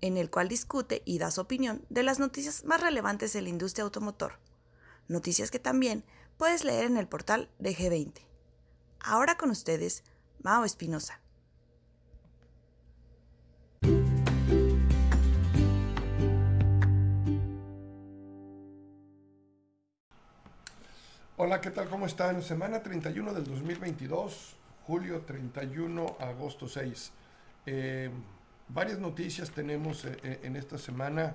en el cual discute y da su opinión de las noticias más relevantes de la industria automotor. Noticias que también puedes leer en el portal de G20. Ahora con ustedes, Mao Espinosa. Hola, ¿qué tal? ¿Cómo están? Semana 31 del 2022, julio 31, agosto 6. Eh, varias noticias tenemos eh, eh, en esta semana,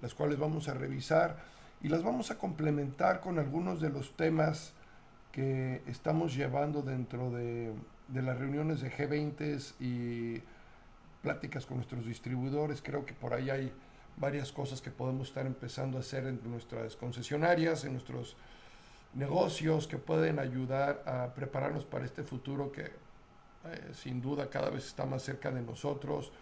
las cuales vamos a revisar y las vamos a complementar con algunos de los temas que estamos llevando dentro de, las reuniones de G20 y pláticas con nuestros distribuidores. Creo que por ahí hay varias cosas que podemos estar empezando a hacer en nuestras concesionarias, en nuestros negocios que pueden ayudar a prepararnos para este futuro que eh, sin duda cada vez está más cerca de nosotros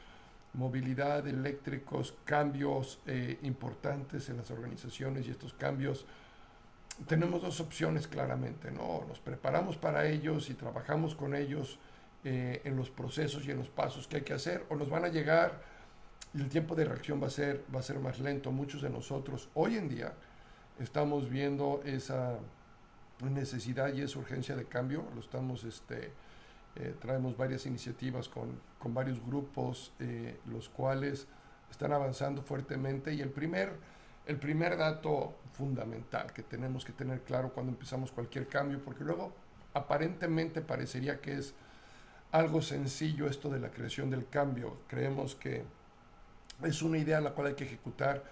movilidad, eléctricos, cambios eh, importantes en las organizaciones y estos cambios, tenemos dos opciones claramente, ¿no? Nos preparamos para ellos y trabajamos con ellos eh, en los procesos y en los pasos que hay que hacer, o nos van a llegar y el tiempo de reacción va a ser, va a ser más lento. Muchos de nosotros hoy en día estamos viendo esa necesidad y esa urgencia de cambio, lo estamos este, eh, traemos varias iniciativas con, con varios grupos, eh, los cuales están avanzando fuertemente. Y el primer, el primer dato fundamental que tenemos que tener claro cuando empezamos cualquier cambio, porque luego aparentemente parecería que es algo sencillo esto de la creación del cambio. Creemos que es una idea la cual hay que ejecutar.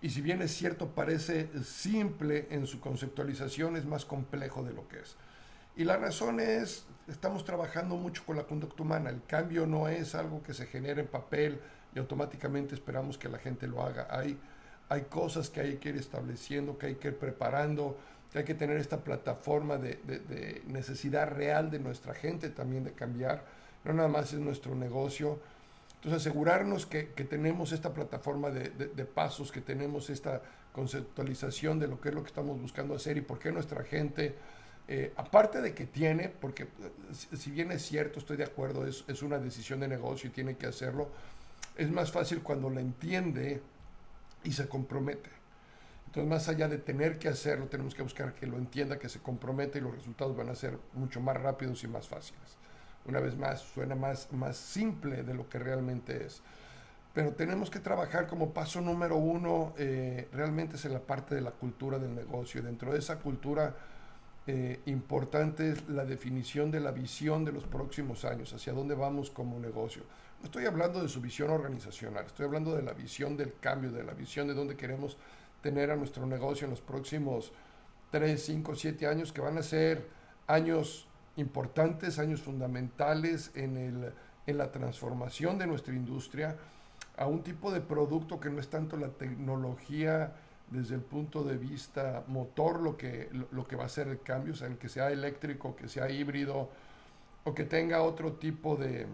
Y si bien es cierto, parece simple en su conceptualización, es más complejo de lo que es. Y la razón es, estamos trabajando mucho con la conducta humana. El cambio no es algo que se genera en papel y automáticamente esperamos que la gente lo haga. Hay, hay cosas que hay que ir estableciendo, que hay que ir preparando, que hay que tener esta plataforma de, necesidad real de nuestra gente también de cambiar. No nada más es nuestro negocio. Entonces asegurarnos que, que tenemos esta plataforma de, pasos, que tenemos esta conceptualización de lo que es lo que estamos buscando hacer y por qué nuestra gente eh, aparte de que tiene, porque eh, si bien es cierto, estoy de acuerdo, es, una decisión de negocio y tiene que hacerlo, es más fácil cuando la entiende y se compromete. Entonces, más allá de tener que hacerlo, tenemos que buscar que lo entienda, que se compromete y los resultados van a ser mucho más rápidos y más fáciles. Una vez más, suena más, más simple de lo que realmente es. Pero tenemos que trabajar como paso número uno, eh, realmente es en la parte de la cultura del negocio. Dentro de esa cultura, eh, importante es la definición de la visión de los próximos años, hacia dónde vamos como negocio. No estoy hablando de su visión organizacional, estoy hablando de la visión del cambio, de la visión de dónde queremos tener a nuestro negocio en los próximos 3, 5, 7 años, que van a ser años importantes, años fundamentales en, el, en la transformación de nuestra industria a un tipo de producto que no es tanto la tecnología desde el punto de vista motor lo que, lo, que va a ser el cambio, o sea, el que sea eléctrico, que sea híbrido o que tenga otro tipo de,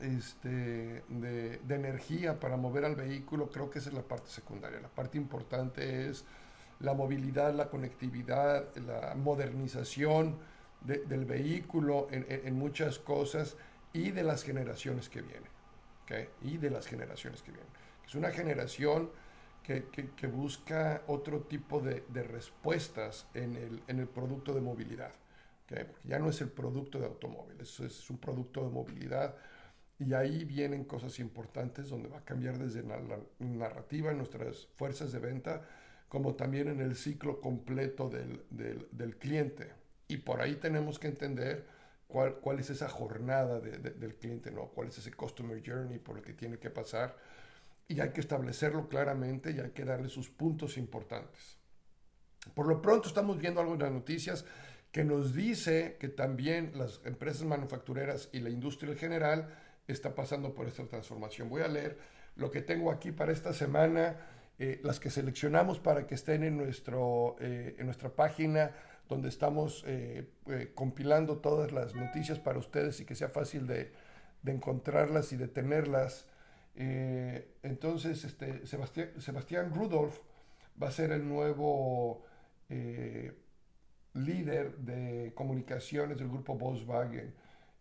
este, de, energía para mover al vehículo, creo que esa es la parte secundaria. La parte importante es la movilidad, la conectividad, la modernización del vehículo en, muchas cosas y de las generaciones que vienen. ¿okay? Y de las generaciones que vienen. Es una generación que, busca otro tipo de, respuestas en el, en el, producto de movilidad. Ya no es el producto de automóvil, es, es un producto de movilidad. Y ahí vienen cosas importantes donde va a cambiar desde la, narrativa en nuestras fuerzas de venta, como también en el ciclo completo del, del, del cliente. Y por ahí tenemos que entender cuál, cuál es esa jornada del cliente, ¿no? cuál es ese customer journey por el que tiene que pasar y hay que establecerlo claramente y hay que darle sus puntos importantes. Por lo pronto estamos viendo algo en las noticias que nos dice que también las empresas manufactureras y la industria en general está pasando por esta transformación. Voy a leer lo que tengo aquí para esta semana, eh, las que seleccionamos para que estén en, nuestro, eh, en nuestra página donde estamos eh, compilando todas las noticias para ustedes y que sea fácil de, de encontrarlas y de tenerlas. Entonces, este, Sebastián, Sebastián Rudolph va a ser el nuevo líder de comunicaciones del grupo Volkswagen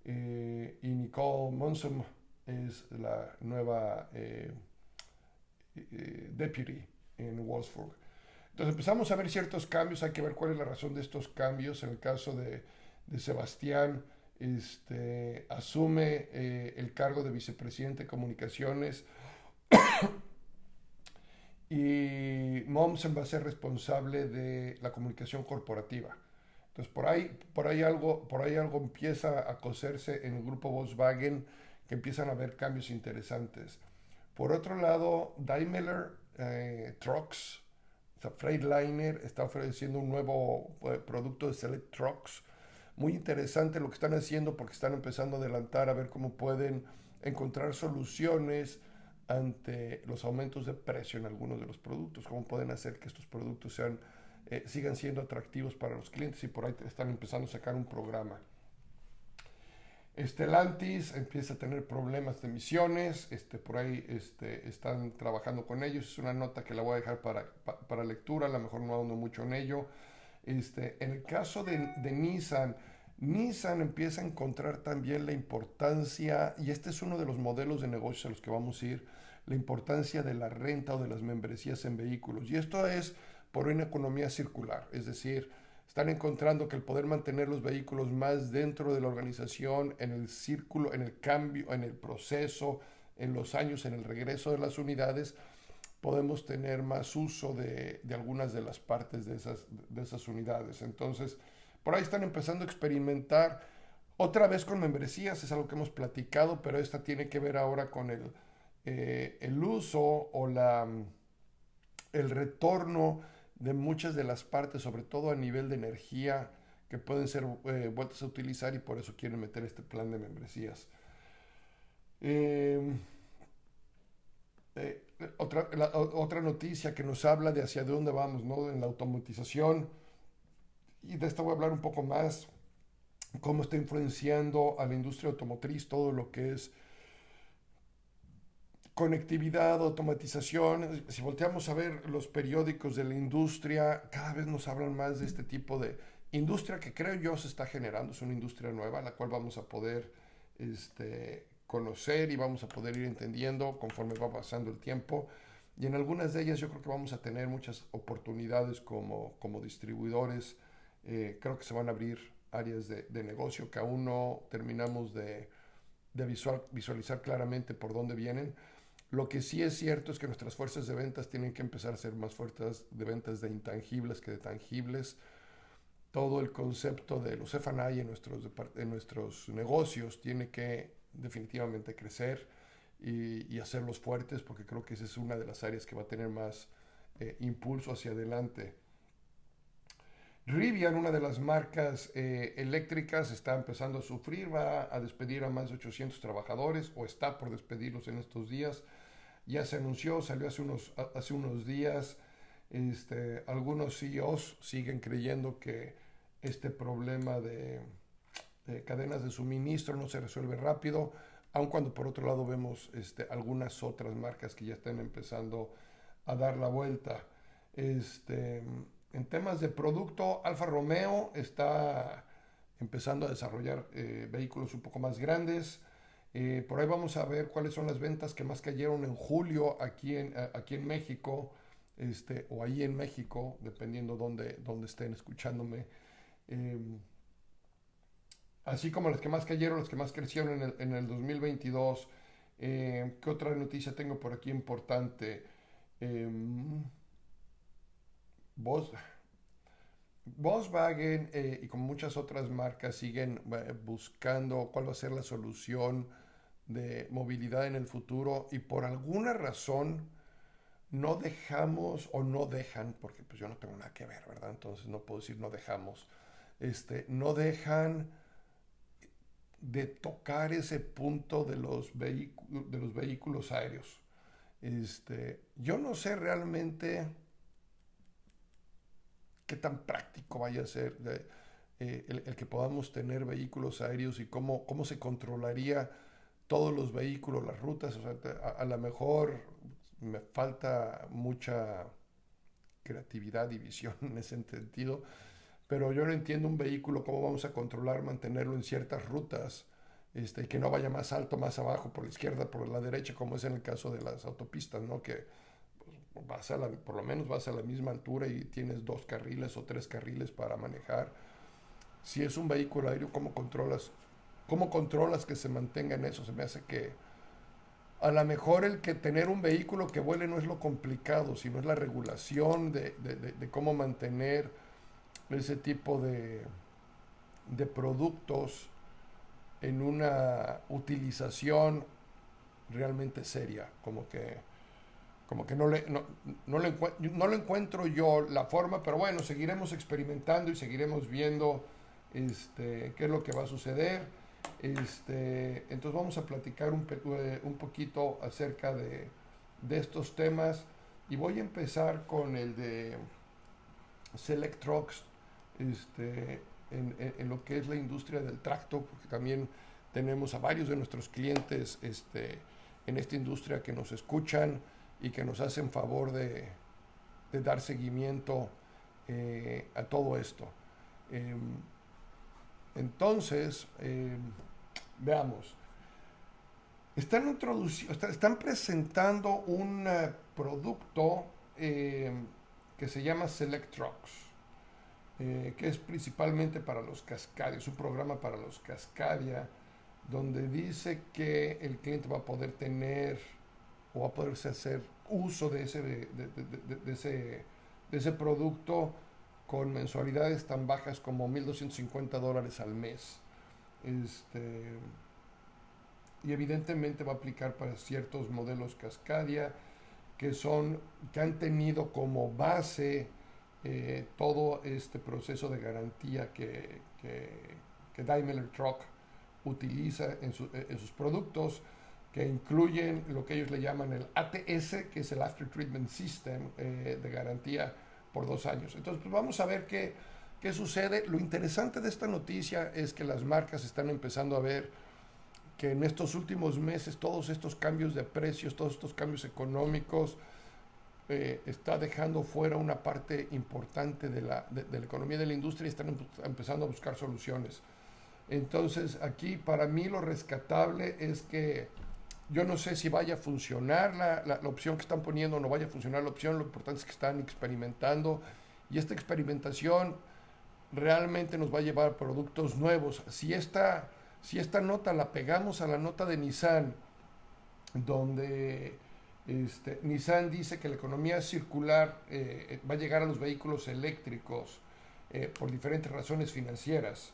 y Nicole Monson es la nueva eh, eh, deputy en Wolfsburg. Entonces empezamos a ver ciertos cambios, hay que ver cuál es la razón de estos cambios. En el caso de, Sebastián, este, asume eh, el cargo de vicepresidente de comunicaciones y Momsen va a ser responsable de la comunicación corporativa. Entonces por ahí, por ahí, algo, por ahí algo empieza a coserse en el grupo Volkswagen que empiezan a haber cambios interesantes. Por otro lado, Daimler eh, Trucks, o Freightliner, está ofreciendo un nuevo eh, producto de Select Trucks. Muy interesante lo que están haciendo porque están empezando a adelantar a ver cómo pueden encontrar soluciones ante los aumentos de precio en algunos de los productos, cómo pueden hacer que estos productos sean, eh, sigan siendo atractivos para los clientes y por ahí están empezando a sacar un programa. Estelantis empieza a tener problemas de emisiones, este, por ahí este, están trabajando con ellos, es una nota que la voy a dejar para, para, lectura, a lo mejor no ahondo mucho en ello. Este, en el caso de, de, Nissan, Nissan empieza a encontrar también la importancia, y este es uno de los modelos de negocios a los que vamos a ir, la importancia de la renta o de las membresías en vehículos. Y esto es por una economía circular, es decir, están encontrando que el poder mantener los vehículos más dentro de la organización, en el círculo, en el cambio, en el proceso, en los años, en el regreso de las unidades, podemos tener más uso de, algunas de las partes de esas, de esas unidades. Entonces, por ahí están empezando a experimentar otra vez con membresías, es algo que hemos platicado, pero esta tiene que ver ahora con el, eh, el uso o la, el retorno de muchas de las partes, sobre todo a nivel de energía, que pueden ser eh, vueltas a utilizar y por eso quieren meter este plan de membresías. Em, eh, otra, otra noticia que nos habla de hacia dónde vamos, ¿no? En la automatización, y de esto voy a hablar un poco más, cómo está influenciando a la industria automotriz todo lo que es conectividad, automatización. Si volteamos a ver los periódicos de la industria, cada vez nos hablan más de este tipo de industria que creo yo se está generando. Es una industria nueva, la cual vamos a poder este, conocer y vamos a poder ir entendiendo conforme va pasando el tiempo. Y en algunas de ellas yo creo que vamos a tener muchas oportunidades como, como distribuidores. Eh, creo que se van a abrir áreas de, de negocio que aún no terminamos de, de visual, visualizar claramente por dónde vienen lo que sí es cierto es que nuestras fuerzas de ventas tienen que empezar a ser más fuertes de ventas de intangibles que de tangibles. Todo el concepto de los en nuestros, en nuestros negocios tiene que definitivamente crecer y, hacerlos fuertes porque creo que esa es una de las áreas que va a tener más eh, impulso hacia adelante. Rivian, una de las marcas eh, eléctricas, está empezando a sufrir, va a despedir a más de 800 trabajadores o está por despedirlos en estos días ya se anunció, salió hace unos, hace unos días. Este, algunos CEOs siguen creyendo que este problema de, cadenas de suministro no se resuelve rápido, aun cuando por otro lado vemos este, algunas otras marcas que ya están empezando a dar la vuelta. Este, en temas de producto, Alfa Romeo está empezando a desarrollar eh, vehículos un poco más grandes. Eh, por ahí vamos a ver cuáles son las ventas que más cayeron en julio aquí en, aquí en México, este, o ahí en México, dependiendo dónde, dónde estén escuchándome. Em, así como las que más cayeron, las que más crecieron en el, en el 2022. Em, ¿Qué otra noticia tengo por aquí importante? Em, Volkswagen eh, y como muchas otras marcas siguen eh, buscando cuál va a ser la solución de movilidad en el futuro y por alguna razón no dejamos o no dejan, porque pues yo no tengo nada que ver, ¿verdad? Entonces no puedo decir no dejamos, este, no dejan de tocar ese punto de los, de los vehículos aéreos. Este, yo no sé realmente qué tan práctico vaya a ser eh, el, que podamos tener vehículos aéreos y cómo, cómo se controlaría todos los vehículos, las rutas. a, lo mejor me falta mucha creatividad y visión en ese sentido, pero yo no entiendo un vehículo, cómo vamos a controlar, mantenerlo en ciertas rutas, este, que no vaya más alto, más abajo, por la izquierda, por la derecha, como es en el caso de las autopistas, ¿no? Que pues, vas a la, por lo menos vas a la misma altura y tienes dos carriles o tres carriles para manejar. Si es un vehículo aéreo, ¿cómo controlas? ¿Cómo controlas que se mantenga en eso? Se me hace que a lo mejor el que tener un vehículo que vuele no es lo complicado, sino es la regulación de, de, de cómo mantener ese tipo de, de productos en una utilización realmente seria, como que, como que no, le, no, no, le no lo encuentro yo la forma, pero bueno, seguiremos experimentando y seguiremos viendo este, qué es lo que va a suceder. Este, entonces vamos a platicar un, eh, un poquito acerca de, de estos temas y voy a empezar con el de Select este, en, lo que es la industria del tracto, porque también tenemos a varios de nuestros clientes este, en esta industria que nos escuchan y que nos hacen favor de, dar seguimiento eh, a todo esto. Em, entonces, em, veamos. Están, están presentando un eh, producto em, que se llama Select. Eh, que es principalmente para los Cascadia, es un programa para los Cascadia, donde dice que el cliente va a poder tener o va a poderse hacer uso de ese, de, ese, de ese producto con mensualidades tan bajas como 1.250 dólares al mes. Este, y evidentemente va a aplicar para ciertos modelos Cascadia que son que han tenido como base eh, todo este proceso de garantía que, que, Daimler Truck utiliza en, en, sus productos, que incluyen lo que ellos le llaman el ATS, que es el After Treatment System eh, de garantía por dos años. Entonces, pues vamos a ver qué, qué sucede. Lo interesante de esta noticia es que las marcas están empezando a ver que en estos últimos meses todos estos cambios de precios, todos estos cambios económicos, eh, está dejando fuera una parte importante de la, de, la, economía de la industria y están empezando a buscar soluciones. Entonces, aquí para mí lo rescatable es que yo no sé si vaya a funcionar la, la, la, opción que están poniendo o no vaya a funcionar la opción, lo importante es que están experimentando y esta experimentación realmente nos va a llevar a productos nuevos. Si esta, si esta nota la pegamos a la nota de Nissan, donde este, Nissan dice que la economía circular eh, eh, va a llegar a los vehículos eléctricos eh, por diferentes razones financieras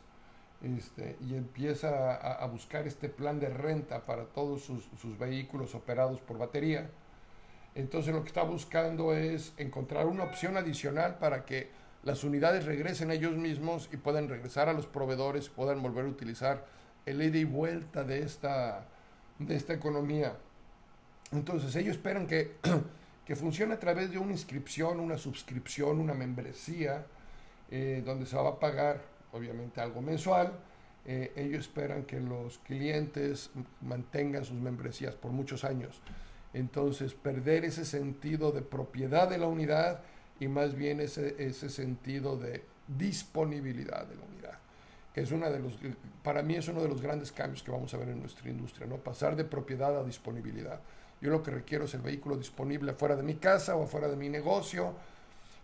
este, y empieza a, buscar este plan de renta para todos sus, vehículos operados por batería. Entonces lo que está buscando es encontrar una opción adicional para que las unidades regresen a ellos mismos y puedan regresar a los proveedores, puedan volver a utilizar el ida y vuelta de esta, de esta economía. Entonces ellos esperan que, que funcione a través de una inscripción, una suscripción, una membresía, eh, donde se va a pagar obviamente algo mensual. Eh, ellos esperan que los clientes mantengan sus membresías por muchos años. Entonces, perder ese sentido de propiedad de la unidad y más bien ese, ese sentido de disponibilidad de la unidad, es una de los, para mí es uno de los grandes cambios que vamos a ver en nuestra industria, ¿no? Pasar de propiedad a disponibilidad. Yo lo que requiero es el vehículo disponible fuera de mi casa o fuera de mi negocio.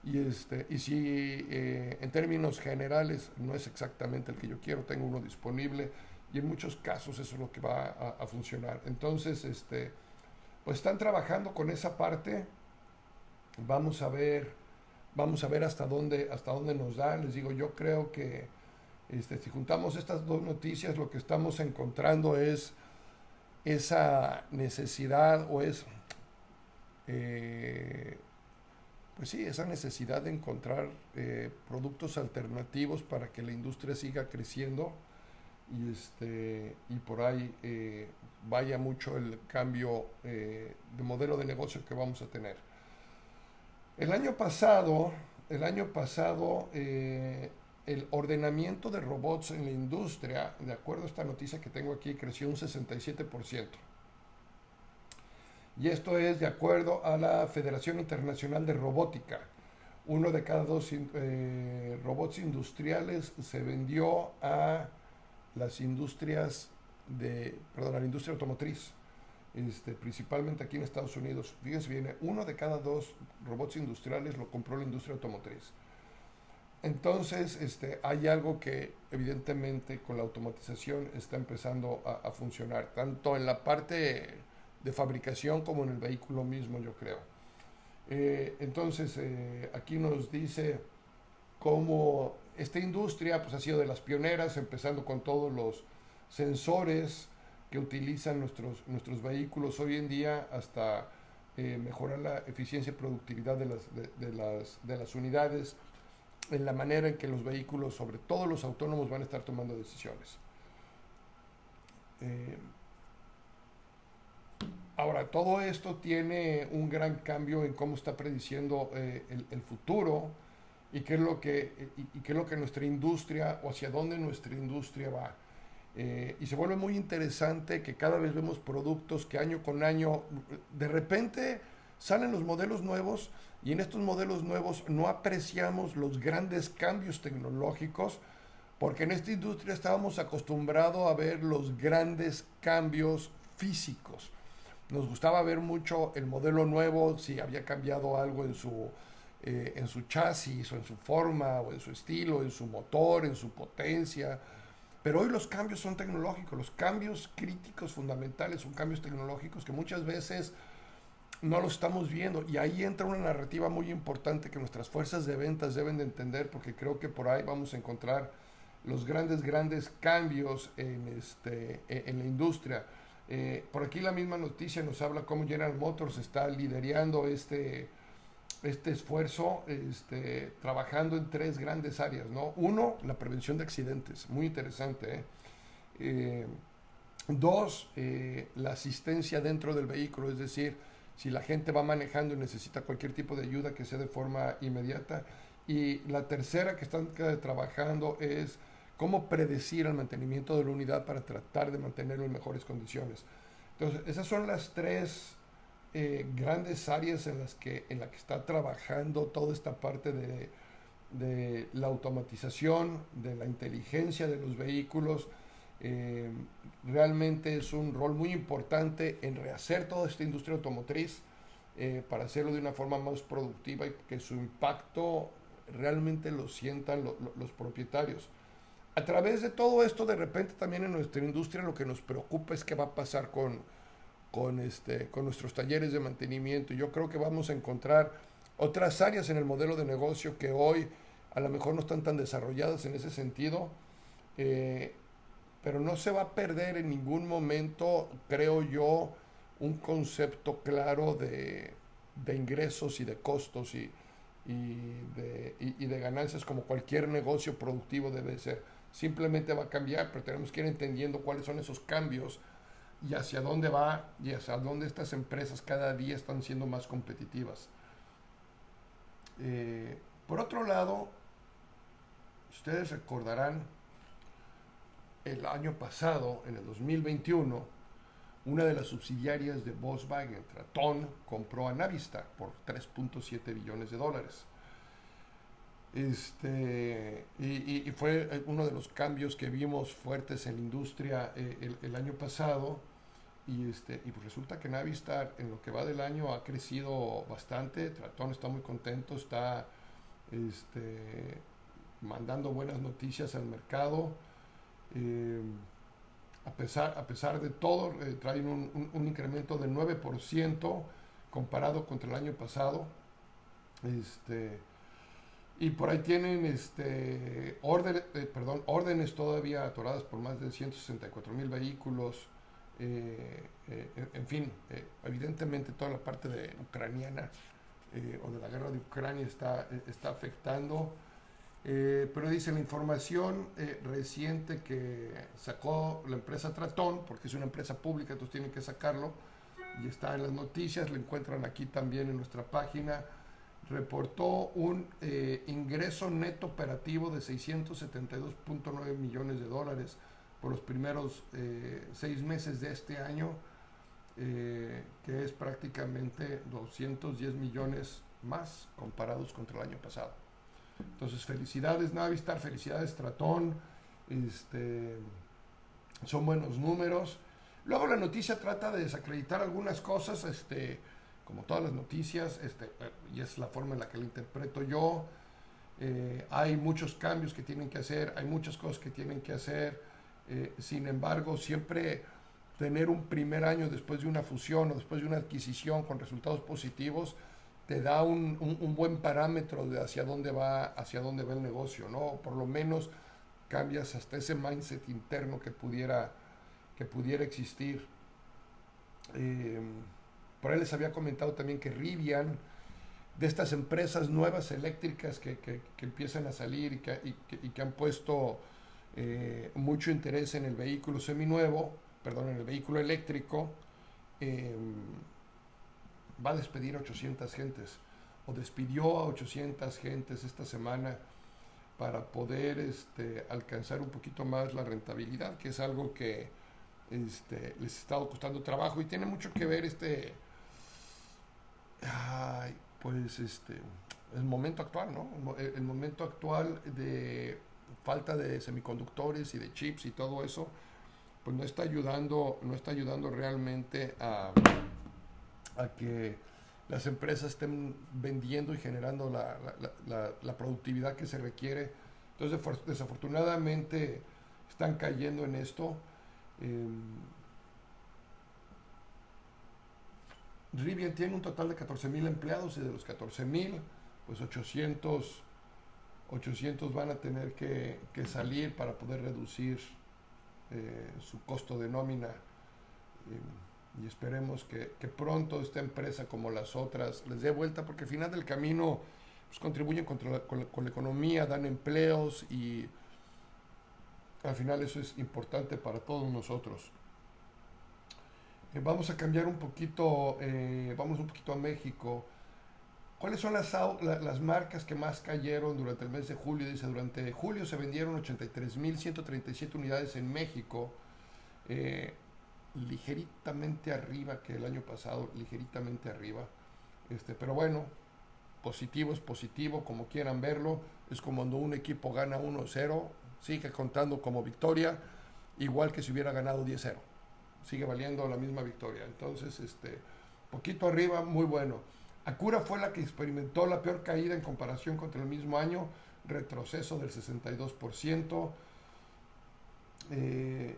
Y, este, y si eh, en términos generales no es exactamente el que yo quiero, tengo uno disponible y en muchos casos eso es lo que va a, funcionar. Entonces, este, pues están trabajando con esa parte. Vamos a ver, vamos a ver hasta dónde, hasta dónde nos da. Les digo, yo creo que este, si juntamos estas dos noticias, lo que estamos encontrando es esa necesidad o es, eh, pues sí, esa necesidad de encontrar eh, productos alternativos para que la industria siga creciendo, y, este, y por ahí eh, vaya mucho el cambio de modelo de negocio que vamos a tener. El año pasado, el año pasado el ordenamiento de robots en la industria, de acuerdo a esta noticia que tengo aquí, creció un 67%. Y esto es de acuerdo a la Federación Internacional de Robótica. Uno de cada dos robots industriales se vendió a las industrias de, perdón, la industria automotriz, este, principalmente aquí en Estados Unidos. Fíjense uno de cada dos robots industriales lo compró la industria automotriz. Entonces, este, hay algo que evidentemente con la automatización está empezando a, funcionar, tanto en la parte de fabricación como en el vehículo mismo, yo creo. Eh, entonces, eh, aquí nos dice cómo esta industria pues, ha sido de las pioneras, empezando con todos los sensores que utilizan nuestros, nuestros vehículos hoy en día hasta eh, mejorar la eficiencia y productividad de las, de, las, de las unidades, en la manera en que los vehículos, sobre todo los autónomos, van a estar tomando decisiones. Eh, ahora, todo esto tiene un gran cambio en cómo está prediciendo eh, el, el futuro y qué es lo que, y, qué es lo que nuestra industria o hacia dónde nuestra industria va. Eh, y se vuelve muy interesante que cada vez vemos productos que año con año, de repente salen los modelos nuevos y en estos modelos nuevos no apreciamos los grandes cambios tecnológicos porque en esta industria estábamos acostumbrados a ver los grandes cambios físicos. Nos gustaba ver mucho el modelo nuevo, si había cambiado algo en su eh, en su chasis o en su forma o en su estilo, en su motor, en su potencia. Pero hoy los cambios son tecnológicos, los cambios críticos fundamentales son cambios tecnológicos que muchas veces no los estamos viendo. Y ahí entra una narrativa muy importante que nuestras fuerzas de ventas deben de entender porque creo que por ahí vamos a encontrar los grandes, grandes cambios en, este, e, en la industria. Eh, por aquí la misma noticia nos habla cómo General Motors está liderando este, este esfuerzo este, trabajando en tres grandes áreas, ¿no? Uno, la prevención de accidentes, muy interesante. ¿eh? Eh, dos, eh, la asistencia dentro del vehículo, es decir, si la gente va manejando y necesita cualquier tipo de ayuda que sea de forma inmediata. Y la tercera que están trabajando es cómo predecir el mantenimiento de la unidad para tratar de mantenerlo en mejores condiciones. Entonces, esas son las tres eh, grandes áreas en las que, en la que está trabajando toda esta parte de, de la automatización, de la inteligencia de los vehículos. Eh, realmente es un rol muy importante en rehacer toda esta industria automotriz eh, para hacerlo de una forma más productiva y que su impacto realmente lo sientan los propietarios. A través de todo esto, de repente también en nuestra industria lo que nos preocupa es qué va a pasar con, con, este, con nuestros talleres de mantenimiento. Yo creo que vamos a encontrar otras áreas en el modelo de negocio que hoy a lo mejor no están tan desarrolladas en ese sentido, eh, pero no se va a perder en ningún momento, creo yo, un concepto claro de, de ingresos y de costos y, y, de, ganancias como cualquier negocio productivo debe ser. Simplemente va a cambiar, pero tenemos que ir entendiendo cuáles son esos cambios y hacia dónde va y hacia dónde estas empresas cada día están siendo más competitivas. Eh, por otro lado, ustedes recordarán el año pasado, en el 2021, una de las subsidiarias de Volkswagen, Traton, compró a Navistar por 3.7 billones de dólares. Este, y, fue uno de los cambios que vimos fuertes en la industria eh, el, año pasado. Y, este, y pues resulta que Navistar en lo que va del año ha crecido bastante. Tratón está muy contento, está este, mandando buenas noticias al mercado. Eh, a, pesar, a pesar de todo, eh, traen un, incremento del 9% comparado contra el año pasado. Este, y por ahí tienen este, orden, eh, perdón, órdenes todavía atoradas por más de 164 mil vehículos. Eh, eh, en fin, evidentemente toda la parte de ucraniana o de la guerra de Ucrania está, está afectando. Eh, pero dice la información eh, reciente que sacó la empresa Tratón, porque es una empresa pública, entonces tienen que sacarlo, y está en las noticias, lo encuentran aquí también en nuestra página, reportó un eh, ingreso neto operativo de 672.9 millones de dólares por los primeros seis meses de este año, que es prácticamente 210 millones más comparados contra el año pasado. Entonces, felicidades Navistar, felicidades Tratón, este, son buenos números. Luego la noticia trata de desacreditar algunas cosas, este, como todas las noticias, este, y es la forma en la que la interpreto yo. Eh, hay muchos cambios que tienen que hacer, hay muchas cosas que tienen que hacer. Eh, sin embargo, siempre tener un primer año después de una fusión o después de una adquisición con resultados positivos, te da un, un, buen parámetro de hacia dónde va hacia dónde va el negocio, ¿no? Por lo menos cambias hasta ese mindset interno que pudiera que pudiera existir. Eh, por ahí les había comentado también que Rivian, de estas empresas nuevas eléctricas que, que, empiezan a salir y que, y que han puesto eh, mucho interés en el vehículo seminuevo, perdón, en el vehículo eléctrico, eh, va a despedir a 800 gentes o despidió a 800 gentes esta semana para poder este, alcanzar un poquito más la rentabilidad, que es algo que este, les ha estado costando trabajo y tiene mucho que ver este, pues este, el momento actual, ¿no? El, momento actual de falta de semiconductores y de chips y todo eso, pues no está ayudando, no está ayudando realmente a a que las empresas estén vendiendo y generando la, la, productividad que se requiere. Entonces, desafortunadamente, están cayendo en esto. Eh, Rivian tiene un total de 14 mil empleados y de los 14 mil, pues 800, 800 van a tener que, que salir para poder reducir eh, su costo de nómina. Eh, y esperemos que, pronto esta empresa como las otras les dé vuelta porque al final del camino pues, contribuyen con, la, economía, dan empleos y al final eso es importante para todos nosotros. Eh, vamos a cambiar un poquito, eh, vamos un poquito a México. ¿Cuáles son las, las marcas que más cayeron durante el mes de julio? Dice, durante julio se vendieron 83.137 unidades en México. Eh, ligeritamente arriba que el año pasado, ligeritamente arriba. Este, pero bueno, positivo es positivo, como quieran verlo. Es como cuando un equipo gana 1-0, sigue contando como victoria, igual que si hubiera ganado 10-0. Sigue valiendo la misma victoria. Entonces, este, poquito arriba, muy bueno. Acura fue la que experimentó la peor caída en comparación contra el mismo año, retroceso del 62%. Eh,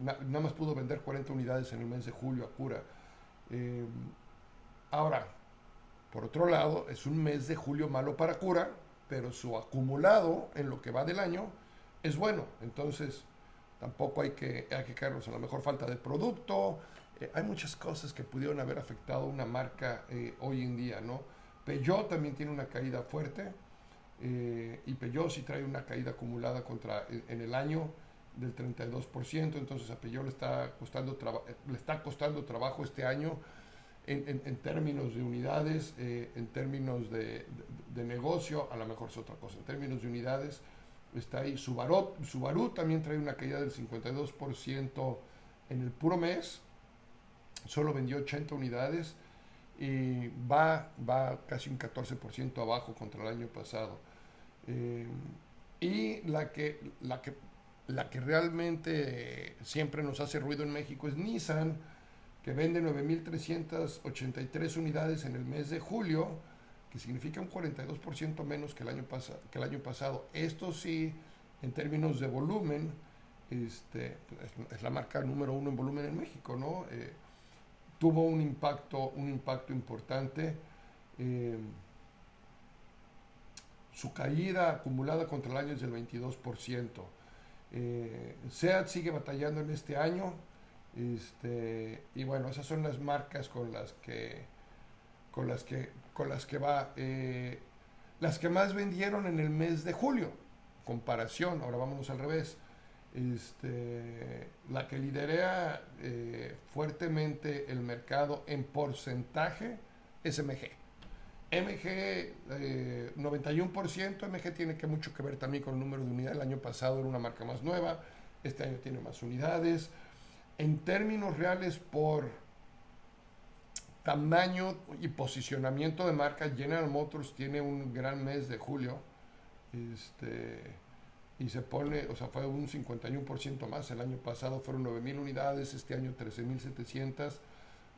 nada más pudo vender 40 unidades en el mes de julio a Cura. Eh, ahora, por otro lado, es un mes de julio malo para Cura, pero su acumulado en lo que va del año es bueno. Entonces, tampoco hay que, hay que a la mejor falta de producto. Eh, hay muchas cosas que pudieron haber afectado una marca eh, hoy en día, ¿no? Peugeot también tiene una caída fuerte y Peugeot sí trae una caída acumulada contra, en el año del 32%, entonces a Peugeot le está costando, le está costando trabajo este año en, términos de unidades, eh, en términos de, de, negocio, a lo mejor es otra cosa, en términos de unidades está ahí. Subaru, Subaru también trae una caída del 52% en el puro mes, solo vendió 80 unidades y va, va casi un 14% abajo contra el año pasado. Eh, y la que, la que la que realmente siempre nos hace ruido en México es Nissan, que vende 9.383 unidades en el mes de julio, que significa un 42% menos que el, año que el año pasado. Esto sí, en términos de volumen, este, es, la marca número uno en volumen en México, ¿no? Eh, tuvo un impacto, un impacto importante. Eh, su caída acumulada contra el año es del 22%. Eh, SEAT sigue batallando en este año. Este, y bueno, esas son las marcas con las que con las que con las que va. Eh, las que más vendieron en el mes de julio. Comparación, ahora vámonos al revés. Este, la que lidera eh, fuertemente el mercado en porcentaje es MG. MG, 91%, MG tiene que mucho que ver también con el número de unidades. El año pasado era una marca más nueva, este año tiene más unidades. En términos reales, por tamaño y posicionamiento de marca, General Motors tiene un gran mes de julio. Este, y se pone, o sea, fue un 51% más. El año pasado fueron 9.000 unidades, este año 13.700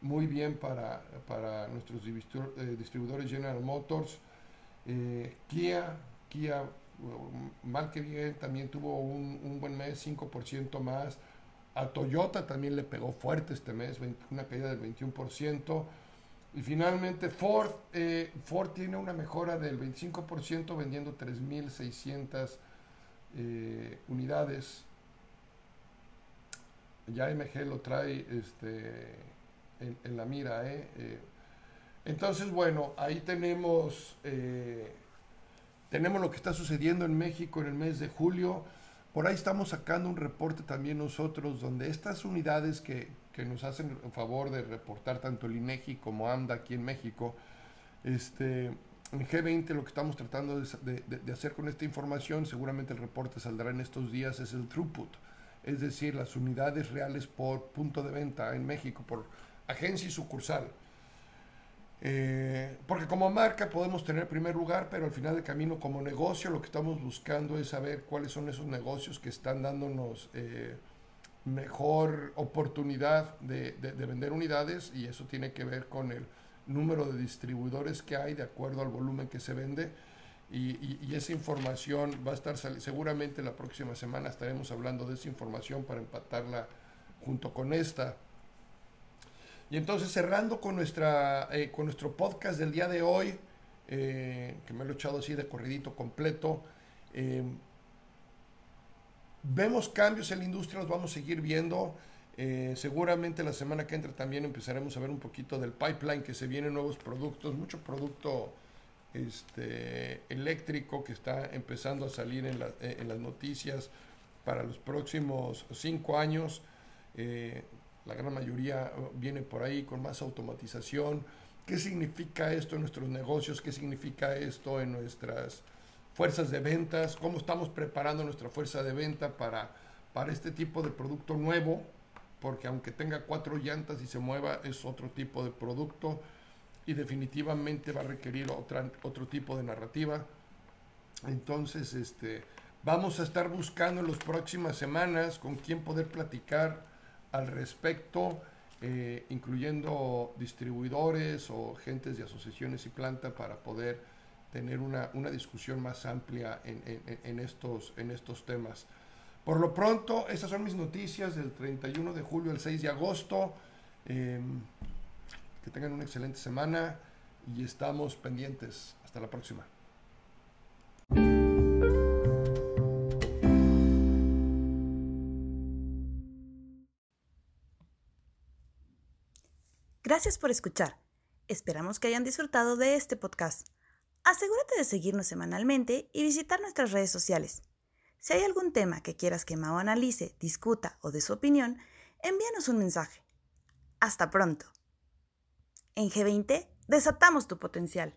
muy bien para, para nuestros eh, distribuidores General Motors. Eh, Kia, Kia, mal que bien, también tuvo un, buen mes, 5% más. A Toyota también le pegó fuerte este mes, una caída del 21%. Y finalmente Ford, eh, Ford tiene una mejora del 25% vendiendo 3.600 unidades. Ya MG lo trae este, en, la mira. ¿eh? ¿eh? entonces, bueno, ahí tenemos, eh, tenemos lo que está sucediendo en México en el mes de julio. Por ahí estamos sacando un reporte también nosotros donde estas unidades que, que nos hacen el favor de reportar tanto el INEGI como AMDA aquí en México, este, en G20 lo que estamos tratando de, de, hacer con esta información, seguramente el reporte saldrá en estos días, es el throughput, es decir, las unidades reales por punto de venta en México, por agencia y sucursal. Eh, porque como marca podemos tener primer lugar, pero al final del camino como negocio lo que estamos buscando es saber cuáles son esos negocios que están dándonos eh, mejor oportunidad de, vender unidades y eso tiene que ver con el número de distribuidores que hay de acuerdo al volumen que se vende. Y, y, esa información va a estar seguramente la próxima semana estaremos hablando de esa información para empatarla junto con esta y entonces cerrando con, nuestra, eh, con nuestro podcast del día de hoy, eh, que me lo he echado así de corridito completo, eh, vemos cambios en la industria, los vamos a seguir viendo. seguramente la semana que entra también empezaremos a ver un poquito del pipeline, que se vienen nuevos productos, mucho producto este, eléctrico que está empezando a salir en, en las noticias para los próximos cinco años la gran mayoría uh, viene por ahí con más automatización. ¿Qué significa esto en nuestros negocios? ¿Qué significa esto en nuestras fuerzas de ventas? ¿Cómo estamos preparando nuestra fuerza de venta para, para este tipo de producto nuevo? Porque aunque tenga cuatro llantas y se mueva, es otro tipo de producto y definitivamente va a requerir otra, otro tipo de narrativa. Entonces, este, vamos a estar buscando en las próximas semanas con quién poder platicar al respecto, eh, incluyendo distribuidores o gentes de asociaciones y planta para poder tener una, discusión más amplia en, estos, en estos temas. Por lo pronto, estas son mis noticias del 31 de julio al 6 de agosto. Em, que tengan una excelente semana y estamos pendientes. Hasta la próxima. Gracias por escuchar. Esperamos que hayan disfrutado de este podcast. Asegúrate de seguirnos semanalmente y visitar nuestras redes sociales. Si hay algún tema que quieras que Mao analice, discuta o dé su opinión, envíanos un mensaje. Hasta pronto. En G20, desatamos tu potencial.